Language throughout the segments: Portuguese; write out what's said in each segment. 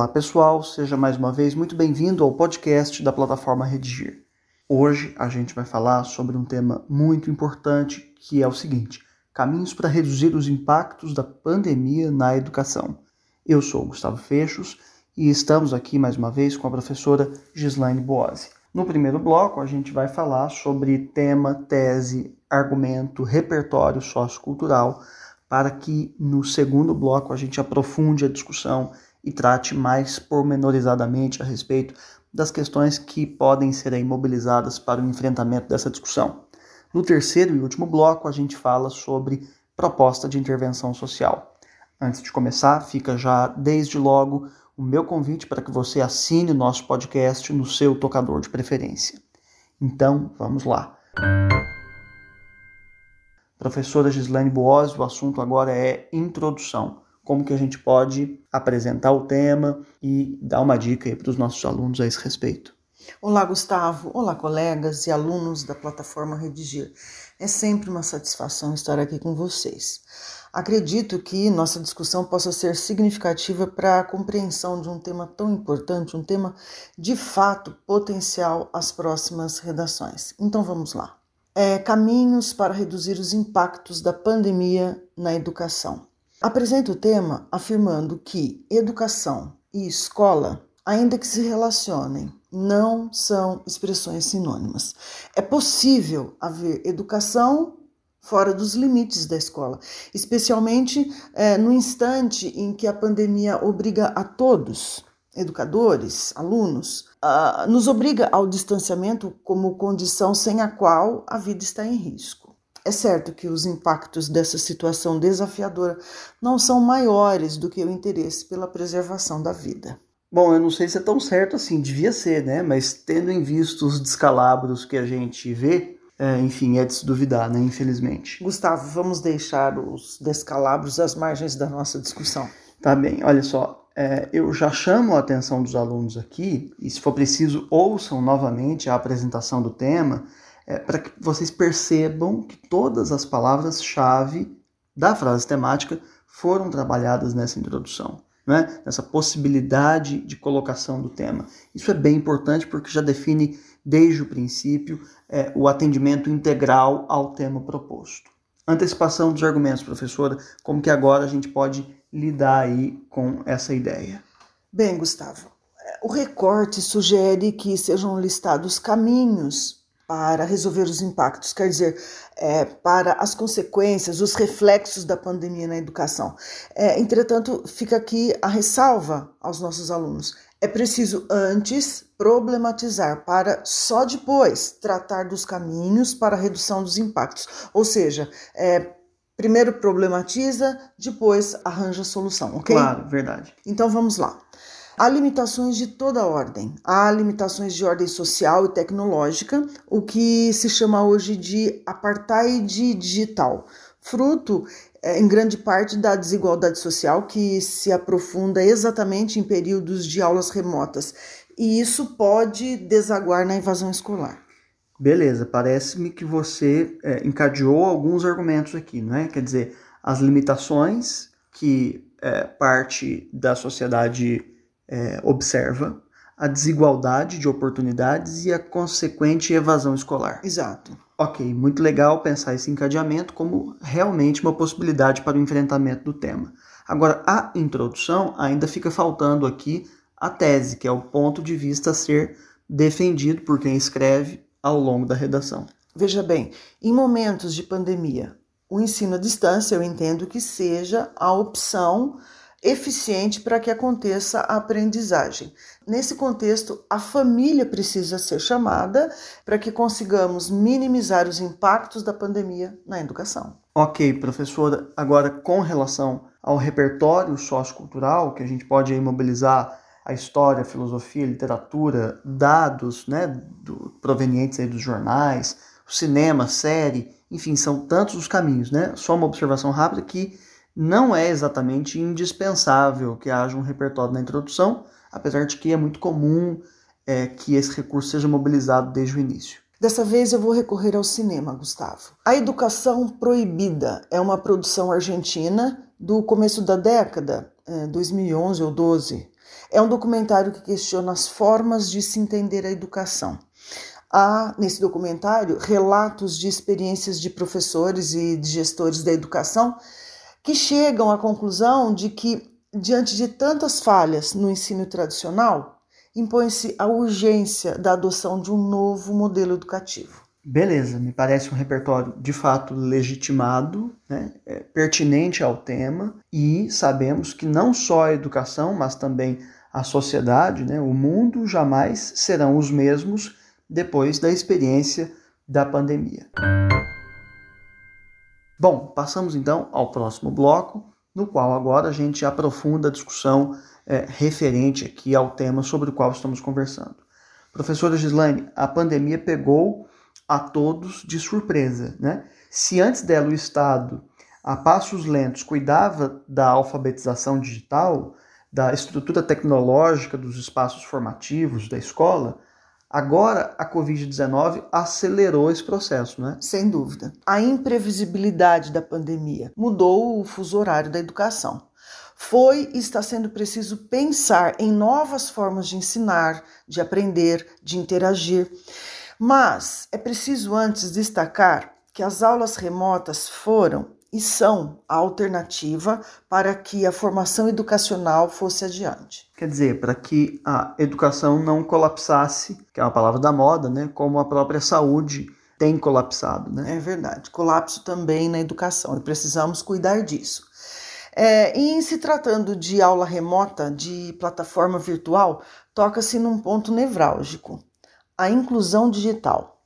Olá pessoal, seja mais uma vez muito bem-vindo ao podcast da plataforma Redigir. Hoje a gente vai falar sobre um tema muito importante que é o seguinte: caminhos para reduzir os impactos da pandemia na educação. Eu sou Gustavo Fechos e estamos aqui mais uma vez com a professora Gislaine Boazzi. No primeiro bloco, a gente vai falar sobre tema, tese, argumento, repertório sociocultural, para que no segundo bloco a gente aprofunde a discussão e trate mais pormenorizadamente a respeito das questões que podem ser imobilizadas para o enfrentamento dessa discussão. No terceiro e último bloco, a gente fala sobre proposta de intervenção social. Antes de começar, fica já desde logo o meu convite para que você assine o nosso podcast no seu tocador de preferência. Então, vamos lá. Professora Gislaine Boas, o assunto agora é introdução como que a gente pode apresentar o tema e dar uma dica para os nossos alunos a esse respeito. Olá, Gustavo. Olá, colegas e alunos da plataforma Redigir. É sempre uma satisfação estar aqui com vocês. Acredito que nossa discussão possa ser significativa para a compreensão de um tema tão importante, um tema de fato potencial às próximas redações. Então vamos lá. É, caminhos para reduzir os impactos da pandemia na educação. Apresento o tema afirmando que educação e escola, ainda que se relacionem, não são expressões sinônimas. É possível haver educação fora dos limites da escola, especialmente é, no instante em que a pandemia obriga a todos, educadores, alunos, a, nos obriga ao distanciamento como condição sem a qual a vida está em risco. É certo que os impactos dessa situação desafiadora não são maiores do que o interesse pela preservação da vida. Bom, eu não sei se é tão certo assim, devia ser, né? Mas tendo em vista os descalabros que a gente vê, é, enfim, é de se duvidar, né? Infelizmente. Gustavo, vamos deixar os descalabros às margens da nossa discussão. Tá bem, olha só. É, eu já chamo a atenção dos alunos aqui, e se for preciso, ouçam novamente a apresentação do tema é, para que vocês percebam que todas as palavras-chave da frase temática foram trabalhadas nessa introdução, né? nessa possibilidade de colocação do tema. Isso é bem importante porque já define desde o princípio é, o atendimento integral ao tema proposto. Antecipação dos argumentos, professora, como que agora a gente pode lidar aí com essa ideia? Bem, Gustavo, o recorte sugere que sejam listados caminhos para resolver os impactos, quer dizer, é, para as consequências, os reflexos da pandemia na educação. É, entretanto, fica aqui a ressalva aos nossos alunos. É preciso antes problematizar para só depois tratar dos caminhos para a redução dos impactos. Ou seja, é, primeiro problematiza, depois arranja a solução, ok? Claro, verdade. Então vamos lá. Há limitações de toda ordem. Há limitações de ordem social e tecnológica, o que se chama hoje de apartheid digital, fruto é, em grande parte da desigualdade social que se aprofunda exatamente em períodos de aulas remotas. E isso pode desaguar na invasão escolar. Beleza, parece-me que você é, encadeou alguns argumentos aqui, não é? Quer dizer, as limitações que é, parte da sociedade é, observa a desigualdade de oportunidades e a consequente evasão escolar. Exato. Ok, muito legal pensar esse encadeamento como realmente uma possibilidade para o enfrentamento do tema. Agora, a introdução ainda fica faltando aqui a tese, que é o ponto de vista a ser defendido por quem escreve ao longo da redação. Veja bem, em momentos de pandemia, o ensino à distância eu entendo que seja a opção eficiente para que aconteça a aprendizagem. Nesse contexto, a família precisa ser chamada para que consigamos minimizar os impactos da pandemia na educação. Ok, professora. Agora, com relação ao repertório sociocultural, que a gente pode mobilizar a história, a filosofia, a literatura, dados né, do, provenientes aí dos jornais, cinema, série, enfim, são tantos os caminhos, né? Só uma observação rápida que não é exatamente indispensável que haja um repertório na introdução, apesar de que é muito comum é, que esse recurso seja mobilizado desde o início. Dessa vez eu vou recorrer ao cinema, Gustavo. A Educação Proibida é uma produção argentina do começo da década, 2011 é, ou 12. É um documentário que questiona as formas de se entender a educação. Há nesse documentário relatos de experiências de professores e de gestores da educação que chegam à conclusão de que, diante de tantas falhas no ensino tradicional, impõe-se a urgência da adoção de um novo modelo educativo. Beleza, me parece um repertório de fato legitimado, né, é, pertinente ao tema, e sabemos que não só a educação, mas também a sociedade, né, o mundo jamais serão os mesmos depois da experiência da pandemia. Bom, passamos então ao próximo bloco, no qual agora a gente aprofunda a discussão é, referente aqui ao tema sobre o qual estamos conversando. Professora Gislaine, a pandemia pegou a todos de surpresa. Né? Se antes dela o Estado, a passos lentos, cuidava da alfabetização digital, da estrutura tecnológica dos espaços formativos da escola, agora a Covid-19 acelerou esse processo, né? Sem dúvida. A imprevisibilidade da pandemia mudou o fuso horário da educação. Foi e está sendo preciso pensar em novas formas de ensinar, de aprender, de interagir. Mas é preciso antes destacar que as aulas remotas foram e são a alternativa para que a formação educacional fosse adiante. Quer dizer, para que a educação não colapsasse, que é uma palavra da moda, né, como a própria saúde tem colapsado. Né? É verdade, colapso também na educação e precisamos cuidar disso. É, em se tratando de aula remota, de plataforma virtual, toca-se num ponto nevrálgico a inclusão digital.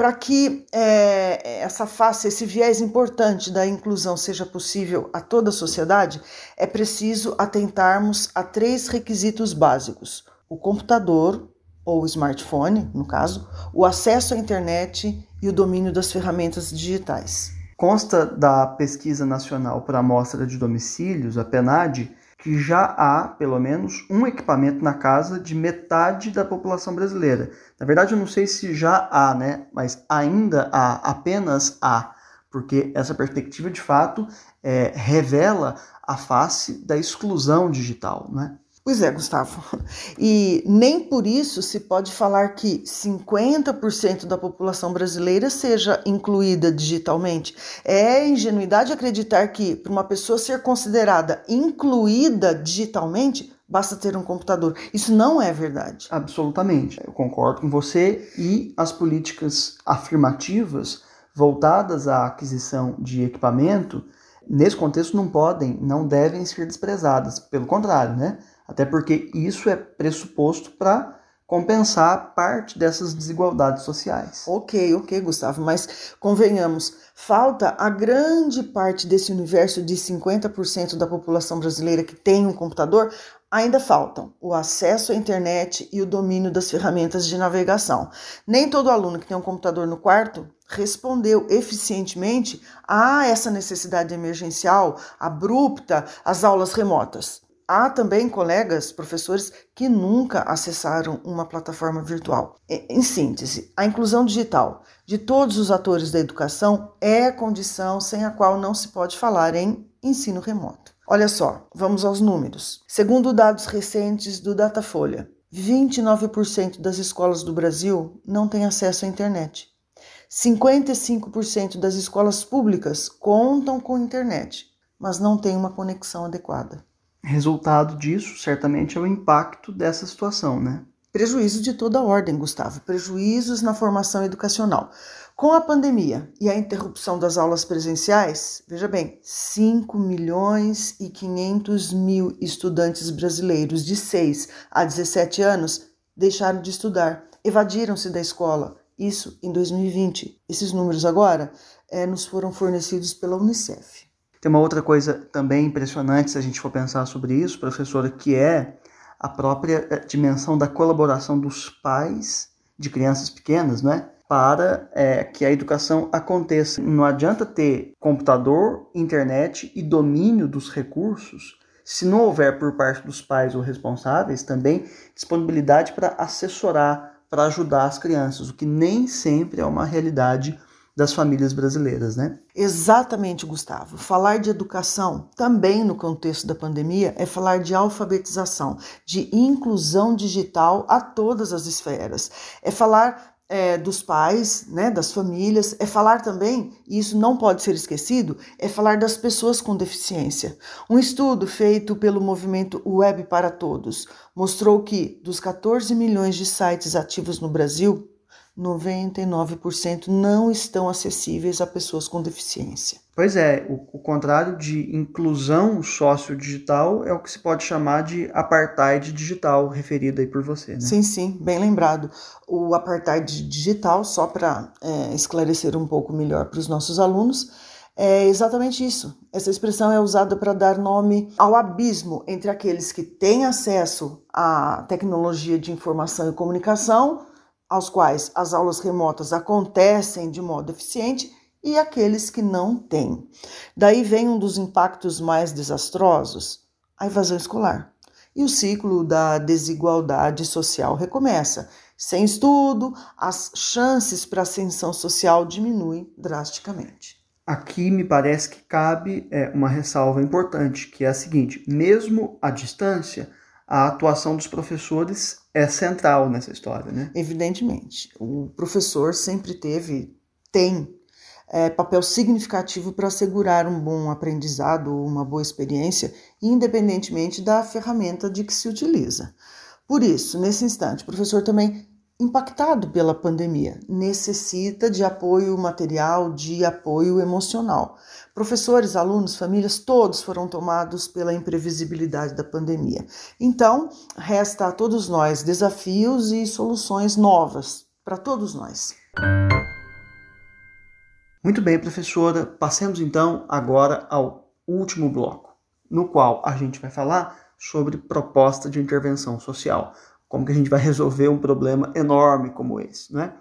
Para que é, essa face, esse viés importante da inclusão seja possível a toda a sociedade, é preciso atentarmos a três requisitos básicos: o computador ou smartphone, no caso, o acesso à internet e o domínio das ferramentas digitais. Consta da Pesquisa Nacional para Amostra de Domicílios, a PNAD, que já há, pelo menos, um equipamento na casa de metade da população brasileira. Na verdade, eu não sei se já há, né? Mas ainda há, apenas há, porque essa perspectiva, de fato, é, revela a face da exclusão digital, né? Pois é, Gustavo. E nem por isso se pode falar que 50% da população brasileira seja incluída digitalmente. É ingenuidade acreditar que, para uma pessoa ser considerada incluída digitalmente, basta ter um computador. Isso não é verdade. Absolutamente. Eu concordo com você e as políticas afirmativas voltadas à aquisição de equipamento, nesse contexto, não podem, não devem ser desprezadas. Pelo contrário, né? Até porque isso é pressuposto para compensar parte dessas desigualdades sociais. Ok, ok, Gustavo, mas convenhamos, falta a grande parte desse universo de 50% da população brasileira que tem um computador, ainda faltam o acesso à internet e o domínio das ferramentas de navegação. Nem todo aluno que tem um computador no quarto respondeu eficientemente a essa necessidade emergencial abrupta às aulas remotas. Há também colegas, professores, que nunca acessaram uma plataforma virtual. Em síntese, a inclusão digital de todos os atores da educação é condição sem a qual não se pode falar em ensino remoto. Olha só, vamos aos números. Segundo dados recentes do Datafolha, 29% das escolas do Brasil não têm acesso à internet. 55% das escolas públicas contam com internet, mas não têm uma conexão adequada. Resultado disso, certamente, é o impacto dessa situação, né? Prejuízo de toda ordem, Gustavo. Prejuízos na formação educacional. Com a pandemia e a interrupção das aulas presenciais, veja bem, 5 milhões e 500 mil estudantes brasileiros de 6 a 17 anos deixaram de estudar, evadiram-se da escola. Isso em 2020. Esses números agora é, nos foram fornecidos pela Unicef. Tem uma outra coisa também impressionante, se a gente for pensar sobre isso, professora, que é a própria eh, dimensão da colaboração dos pais de crianças pequenas, né? Para é, que a educação aconteça. Não adianta ter computador, internet e domínio dos recursos se não houver por parte dos pais ou responsáveis também disponibilidade para assessorar, para ajudar as crianças, o que nem sempre é uma realidade das famílias brasileiras, né? Exatamente, Gustavo. Falar de educação, também no contexto da pandemia, é falar de alfabetização, de inclusão digital a todas as esferas. É falar é, dos pais, né, das famílias, é falar também, e isso não pode ser esquecido, é falar das pessoas com deficiência. Um estudo feito pelo movimento Web para Todos mostrou que dos 14 milhões de sites ativos no Brasil, 99% não estão acessíveis a pessoas com deficiência. Pois é, o, o contrário de inclusão sociodigital é o que se pode chamar de apartheid digital, referido aí por você. Né? Sim, sim, bem lembrado. O apartheid digital, só para é, esclarecer um pouco melhor para os nossos alunos, é exatamente isso. Essa expressão é usada para dar nome ao abismo entre aqueles que têm acesso à tecnologia de informação e comunicação aos quais as aulas remotas acontecem de modo eficiente e aqueles que não têm. Daí vem um dos impactos mais desastrosos, a evasão escolar. E o ciclo da desigualdade social recomeça. Sem estudo, as chances para ascensão social diminuem drasticamente. Aqui me parece que cabe é, uma ressalva importante, que é a seguinte: mesmo à distância, a atuação dos professores é central nessa história, né? Evidentemente. O professor sempre teve, tem é, papel significativo para assegurar um bom aprendizado, uma boa experiência, independentemente da ferramenta de que se utiliza. Por isso, nesse instante, o professor também impactado pela pandemia, necessita de apoio material, de apoio emocional. Professores, alunos, famílias, todos foram tomados pela imprevisibilidade da pandemia. Então, resta a todos nós desafios e soluções novas para todos nós. Muito bem, professora. Passemos então agora ao último bloco, no qual a gente vai falar sobre proposta de intervenção social como que a gente vai resolver um problema enorme como esse, né?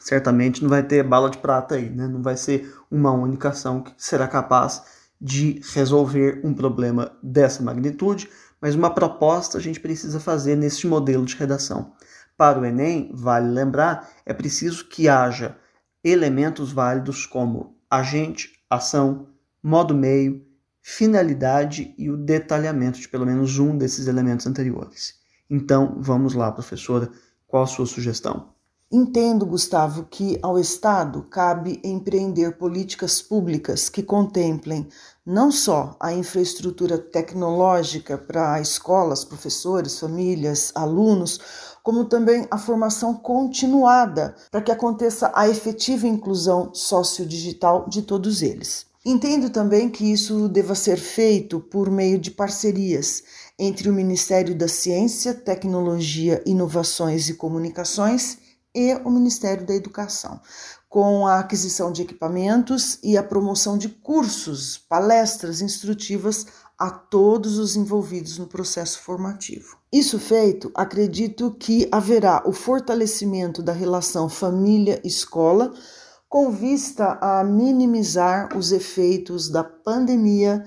Certamente não vai ter bala de prata aí, né? Não vai ser uma única ação que será capaz de resolver um problema dessa magnitude, mas uma proposta a gente precisa fazer nesse modelo de redação. Para o Enem, vale lembrar, é preciso que haja elementos válidos como agente, ação, modo meio, finalidade e o detalhamento de pelo menos um desses elementos anteriores. Então, vamos lá, professora, qual a sua sugestão? Entendo, Gustavo, que ao Estado cabe empreender políticas públicas que contemplem não só a infraestrutura tecnológica para escolas, professores, famílias, alunos, como também a formação continuada para que aconteça a efetiva inclusão sociodigital de todos eles. Entendo também que isso deva ser feito por meio de parcerias entre o Ministério da Ciência, Tecnologia, Inovações e Comunicações e o Ministério da Educação, com a aquisição de equipamentos e a promoção de cursos, palestras instrutivas a todos os envolvidos no processo formativo. Isso feito, acredito que haverá o fortalecimento da relação família-escola com vista a minimizar os efeitos da pandemia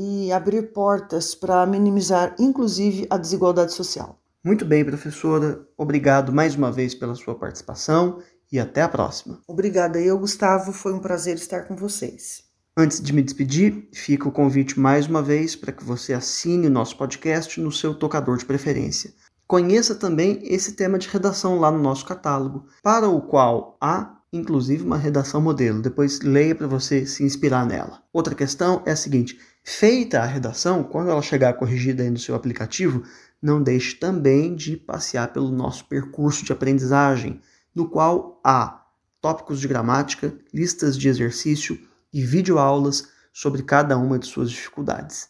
e abrir portas para minimizar, inclusive, a desigualdade social. Muito bem, professora. Obrigado mais uma vez pela sua participação e até a próxima. Obrigada eu, Gustavo. Foi um prazer estar com vocês. Antes de me despedir, fica o convite mais uma vez para que você assine o nosso podcast no seu tocador de preferência. Conheça também esse tema de redação lá no nosso catálogo, para o qual há inclusive uma redação modelo. Depois leia para você se inspirar nela. Outra questão é a seguinte: feita a redação, quando ela chegar corrigida aí no seu aplicativo, não deixe também de passear pelo nosso percurso de aprendizagem, no qual há tópicos de gramática, listas de exercício e videoaulas sobre cada uma de suas dificuldades.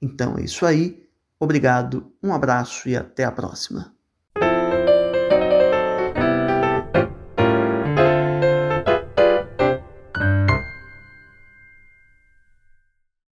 Então é isso aí. Obrigado, um abraço e até a próxima.